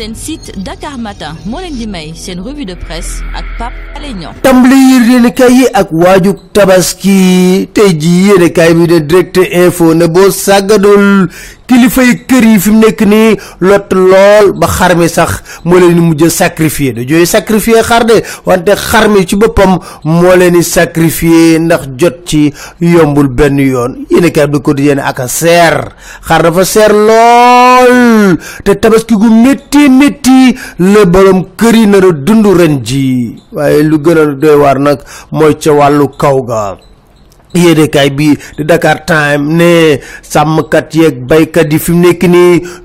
seen site Dakar Matin moo leen di may revue de presse ak Pape Alé Niang. Tàmbali yéenekaay yi ak tabaski. Tey jii yéenekaay de direct info ne boo kilifa yi kër yi fi mu nekk nii lot lool ba xar mi sax moo leen di mujj sacrifier da jooy sacrifier xar de wante xar mi ci boppam moo leen di sacrifier ndax jot ci yombul benn yoon. Yéenekaay bi ko di yéene ak seer xar dafa seer lool te tabaski gu la borom kër yi nar a dund ren ji waaye lu gën a doy waar nag mooy ca wàllu kaw ga yéenekaay bi di Dakar Time ne sàmmkat yeeg baykat yi fi mu nekk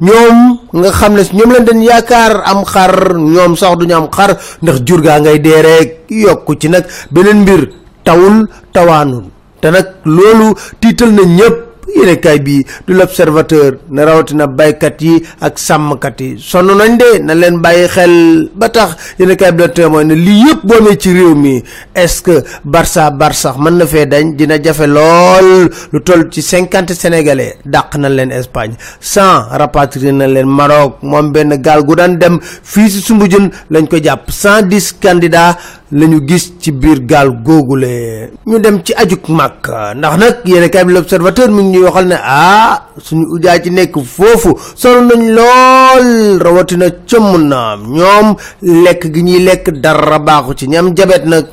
ñoom nga xam ne ñoom leen dañ yaakaar am xar. Ñoom sax duñu am xar. Ndax jur gaa ngay dee rek. Yokku ci nag beneen mbir tawul tawaanul. Te nag loolu tiital na ñëpp yéenekaay bi du l'observateur ne rawatina baykat yi ak sàmmkat yi. Sonn nañ de na leen bàyyi xel. Ba tax yéenekaay bi la témoin ne lii yëpp ci réew mi est-ce que Barça Barsax mën na fee dañ? Dina jafe lool. Lu toll ci cinquante sénégalais dàq na leen Espagne. Cent rapatrié na leen Maroc. Moom benn gaal gu daan dem fii si Soumbédioune lañ ko jàpp. Cent dix candidats la ñu gis ci biir gaal googule ñu dem ci ajuk màkk ndax nag yéenekaay bi l'observateur mi ñuy waxal ne ah suñu ujaa ci nekk foofu sonn nañ lool rawatina cëmm naam ñoom lekk gi ñuy lekk dara baaxu ci. Ñam jabet nag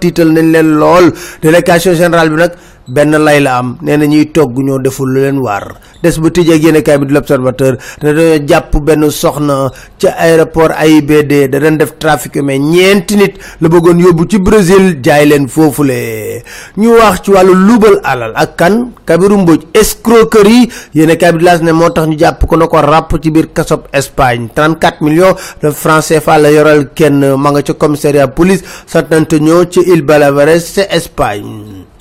tiital nañ leen lool. Délégation générale bi nag benn lay la am nee na ñuy togg ñoo deful lu leen war. Des ba tëjee ak yéenekaay bi di l'observateur te dañoo jàpp benn soxna ca aéroport AIBD da doon def trafic mais ñeenti nit la bëggoon yóbbu ci Brésil jaay leen ñu wax ci luubal alal ak kan? Kabiru Mbodj escroquerie. Yéenekaay bi di laas ne moo tax ñu jàpp ko na ko ràpp ci biir kasob Espagne. 34 millions de francs CFA la yoral kenn ma nga ca commissariat police San Antonio ci Île Espagne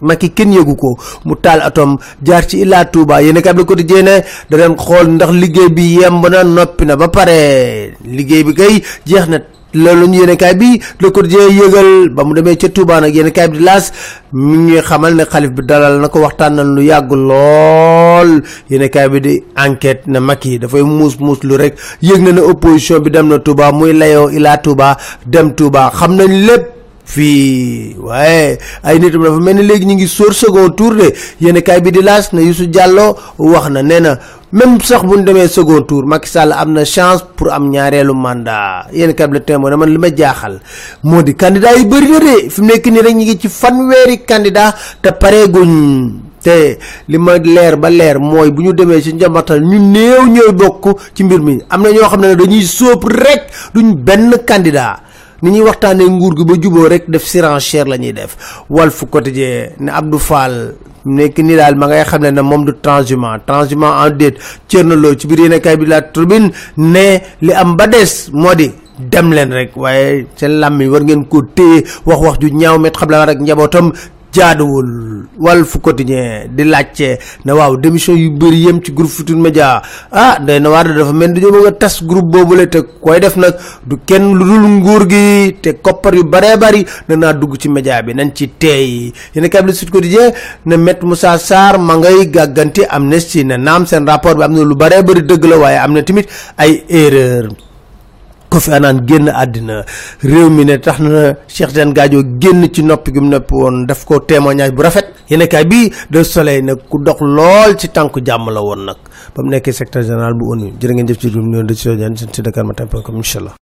Macky kenn yëgu ko. Mu taal atom. Jaar ci Ila Touba yéen a ko di jéene da leen xool ndax liggéey bi yemb na noppi na ba pare. Liggéey bi kay jeex na. Loolu ñu yéen kaay bi Le Quotidien yëgal ba mu demee ca Touba nag yéen kaay bi di laas mi ngi xamal ne xalif bi dalal na ko waxtaanal lu yàgg lool. Yéen kaay bi di enquête ne Macky dafay muus muus lu rek. Yëg na opposition bi dem na Touba muy layoo Ila Touba dem Touba xam nañ lépp. Fii waaye ay nitam dafa mel ni léegi ñu ngi sóor second tour de yéen kaay bi di laas ne Youssou Diallo wax na nee na même sax bu ñu second tour Macky Sall am na chance pour am ñaareelu mandat. Yéen kaay bi la témoin man li ma jaaxal moo di candidat yu bëri na de. Fi mu nekk nii rek ñu ngi ci fanweeri candidat te pareeguñ. Te leer ba leer mooy bu ñu ci njambatal ñu néew ñooy bokk ci mbir mi. Am na ñoo dañuy sóob rek duñ benn candidat ni ñuy waxtaanee nguur gi ba juboo rek def surenchère la ñuy def. Walf Quotidien ne Abdou Fall nekk nii daal ma ngay xam ne ne du transhumant. Transhumant en dette Thierno Lo ci biir yéenekaay bi la Tribune ne li am ba des moo di dem leen rek. Waaye seen làmmiñ war ngeen ko téye wax wax ju ñaaw met xam rek njabootam jaaduwul. Walf Quotidien di laajte ne waaw démission yu bëri yem ci groupe ah day na waar dafa mel dañoo bëgg a tas groupe boobule te koy def nag du kenn lu dul nguur gi te koppar yu bëree bëri na naa dugg ci média bi. Nañ ci teey. A bi Sud Quotidien ne Maître Moussa Sarr ma ngay gàgganti Amnesty ne naam seen rapport bi am na lu bëree bëri dëgg la na ay erreur Kofi Annan génn àddina. Réew mi ne tax na Cheikh Tidiane Gadio génn ci noppi gi mu noppi woon daf ko témoignage bu rafet. Yéenekaay bi de soleil nag ku dox lool ci tànku jàmm la woon nag. Bu ONU. Jërë ngeen jëf ci dum ñoo de ci Dakar Matin point com incha allah